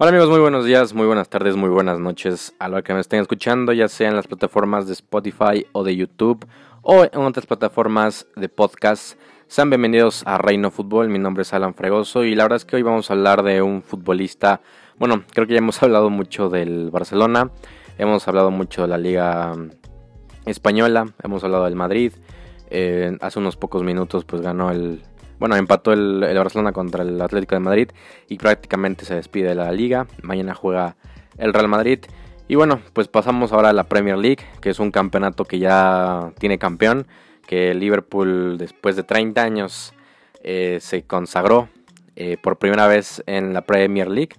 Hola amigos, muy buenos días, muy buenas tardes, muy buenas noches a lo que me estén escuchando, ya sea en las plataformas de Spotify o de YouTube o en otras plataformas de podcast. Sean bienvenidos a Reino Fútbol, mi nombre es Alan Fregoso y la verdad es que hoy vamos a hablar de un futbolista, bueno, creo que ya hemos hablado mucho del Barcelona, hemos hablado mucho de la Liga Española, hemos hablado del Madrid, eh, hace unos pocos minutos pues ganó el, bueno, empató el, Barcelona contra el Atlético de Madrid y prácticamente se despide de la liga. Mañana juega el Real Madrid. Y bueno, pues pasamos ahora a la Premier League, que es un campeonato que ya tiene campeón, que Liverpool después de 30 años eh, se consagró eh, por primera vez en la Premier League,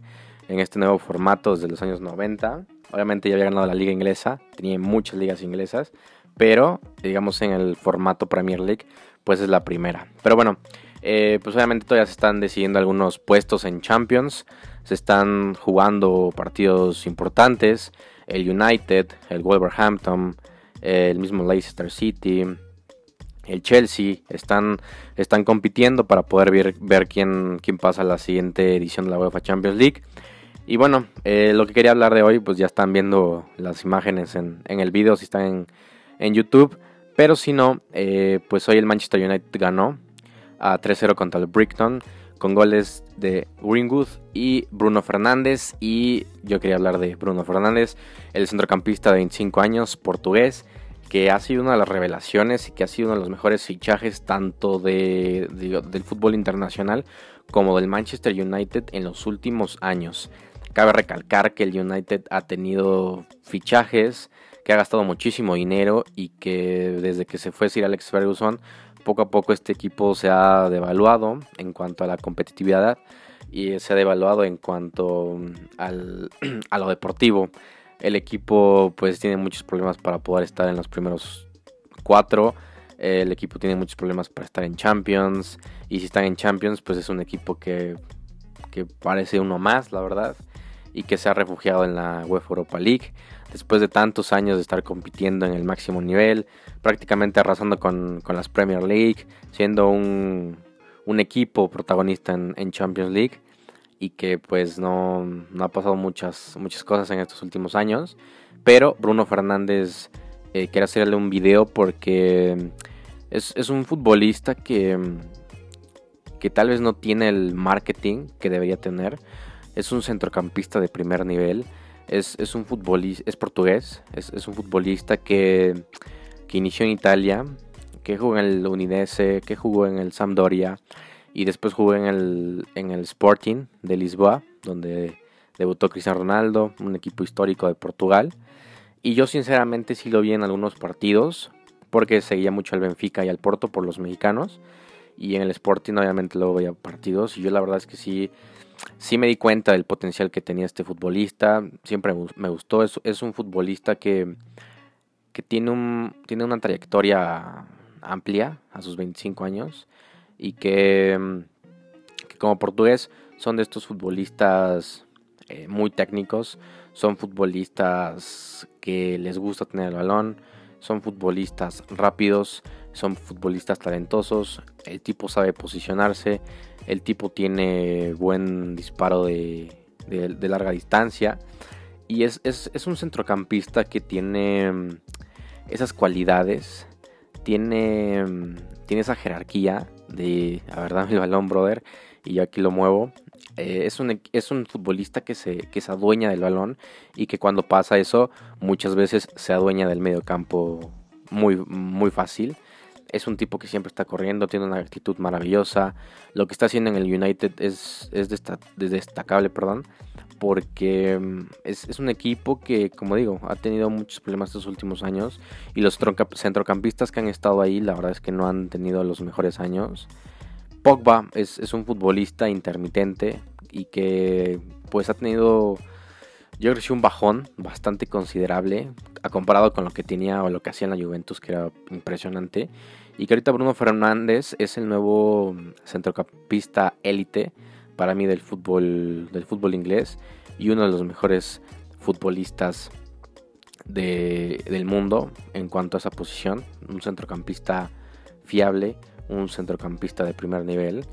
en este nuevo formato desde los años 90. Obviamente ya había ganado la liga inglesa, tenía muchas ligas inglesas, pero digamos en el formato Premier League, pues es la primera. Pero bueno, eh, pues obviamente todavía se están decidiendo algunos puestos en Champions, se están jugando partidos importantes, el United, el Wolverhampton, el mismo Leicester City, el Chelsea, están, están compitiendo para poder ver, ver quién, quién pasa a la siguiente edición de la UEFA Champions League. Y bueno, eh, lo que quería hablar de hoy, pues ya están viendo las imágenes en, el video si están en, en YouTube. Pero si no, eh, pues hoy el Manchester United ganó a 3-0 contra el Brighton con goles de Greenwood y Bruno Fernández. Y yo quería hablar de Bruno Fernández, el centrocampista de 25 años, portugués, que ha sido una de las revelaciones y que ha sido uno de los mejores fichajes tanto de, del fútbol internacional como del Manchester United en los últimos años. Cabe recalcar que el United ha tenido fichajes, que ha gastado muchísimo dinero y que desde que se fue Sir Alex Ferguson, poco a poco este equipo se ha devaluado en cuanto a la competitividad y se ha devaluado en cuanto al, a lo deportivo. El equipo pues tiene muchos problemas para poder estar en los primeros cuatro. El equipo tiene muchos problemas para estar en Champions. Y si están en Champions, pues es un equipo que, que parece uno más, la verdad y que se ha refugiado en la UEFA Europa League. Después de tantos años de estar compitiendo en el máximo nivel, prácticamente arrasando con, las Premier League, siendo un, equipo protagonista en, Champions League y que pues no, ha pasado muchas, muchas cosas en estos últimos años, pero Bruno Fernández eh, quiere hacerle un video porque es, es un futbolista que, que tal vez no tiene el marketing que debería tener, es un centrocampista de primer nivel. Es, un futbolista, es portugués, es, un futbolista que, inició en Italia, que jugó en el Udinese, que jugó en el Sampdoria y después jugó en el, en el Sporting de Lisboa, donde debutó Cristiano Ronaldo, un equipo histórico de Portugal. Y yo sinceramente sí lo vi en algunos partidos, porque seguía mucho al Benfica y al Porto por los mexicanos. Y en el Sporting obviamente luego veía partidos. Y yo la verdad es que sí sí me di cuenta del potencial que tenía este futbolista. Siempre me gustó. Es, un futbolista que, que tiene, un, tiene una trayectoria amplia a sus 25 años y que, como portugués son de estos futbolistas eh, muy técnicos. Son futbolistas que les gusta tener el balón. Son futbolistas rápidos. Son futbolistas talentosos. El tipo sabe posicionarse. El tipo tiene buen disparo de, larga distancia. Y es, un centrocampista que tiene mm, esas cualidades. Tiene, mm, tiene esa jerarquía de, a ver, dame el balón, brother. Y yo aquí lo muevo. Eh, es, un, es un futbolista que se, que se adueña del balón. Y que cuando pasa eso, muchas veces se adueña del medio campo muy, muy fácil. Es un tipo que siempre está corriendo, tiene una actitud maravillosa. Lo que está haciendo en el United es, es destacable, perdón, porque mm, es, un equipo que, como digo, ha tenido muchos problemas estos últimos años. Y los centrocampistas que han estado ahí, la verdad es que no han tenido los mejores años. Pogba es, es un futbolista intermitente y que pues ha tenido yo creo que un bajón bastante considerable a comparado con lo que tenía o lo que hacía en la Juventus, que era impresionante. Y que ahorita Bruno Fernández es el nuevo centrocampista élite para mí del fútbol, del fútbol inglés y uno de los mejores futbolistas del mundo en cuanto a esa posición. Un centrocampista fiable, un centrocampista de primer nivel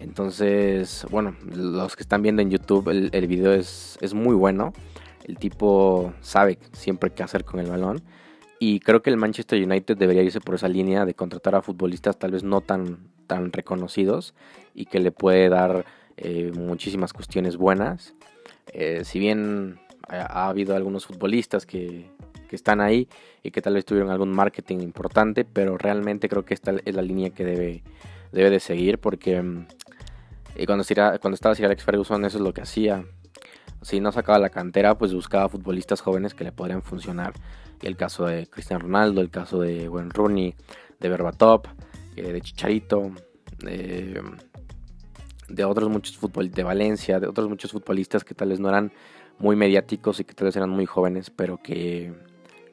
Entonces, bueno, los que están viendo en YouTube, el, video es, es muy bueno. El tipo sabe siempre qué hacer con el balón. Y creo que el Manchester United debería irse por esa línea de contratar a futbolistas tal vez no tan, tan reconocidos y que le puede dar eh, muchísimas cuestiones buenas. Eh, si bien ha, habido algunos futbolistas que, que, están ahí y que tal vez tuvieron algún marketing importante, pero realmente creo que esta es la línea que debe, debe de seguir porque mm, cuando, cuando estaba Sir Alex Ferguson eso es lo que hacía. Si no sacaba la cantera, pues buscaba futbolistas jóvenes que le podrían funcionar el caso de Cristiano Ronaldo, el caso de Wayne Rooney, de Berbatov, eh, de Chicharito, de, otros muchos futbolistas, de Valencia, de otros muchos futbolistas que tal vez no eran muy mediáticos y que tal vez eran muy jóvenes, pero que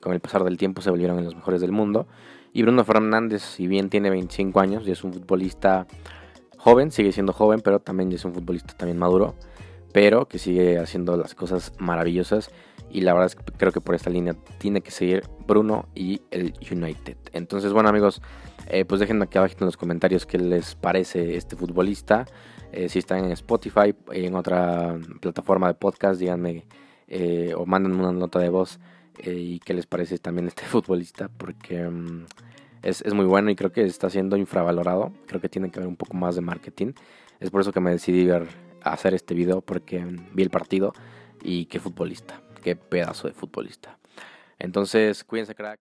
con el pasar del tiempo se volvieron en los mejores del mundo. Y Bruno Fernández, si bien tiene 25 años y es un futbolista joven, sigue siendo joven, pero también es un futbolista también maduro, pero que sigue haciendo las cosas maravillosas y la verdad es que creo que por esta línea tiene que seguir Bruno y el United. Entonces, bueno amigos, eh, pues déjenme aquí abajo en los comentarios qué les parece este futbolista. Eh, si están en Spotify, en otra plataforma de podcast, díganme eh, o manden una nota de voz y qué les parece también este futbolista, porque mm, es, es, muy bueno y creo que está siendo infravalorado. Creo que tiene que haber un poco más de marketing. Es por eso que me decidí ver, hacer este video, porque mm, vi el partido y qué futbolista qué pedazo de futbolista. Entonces, cuídense, crack.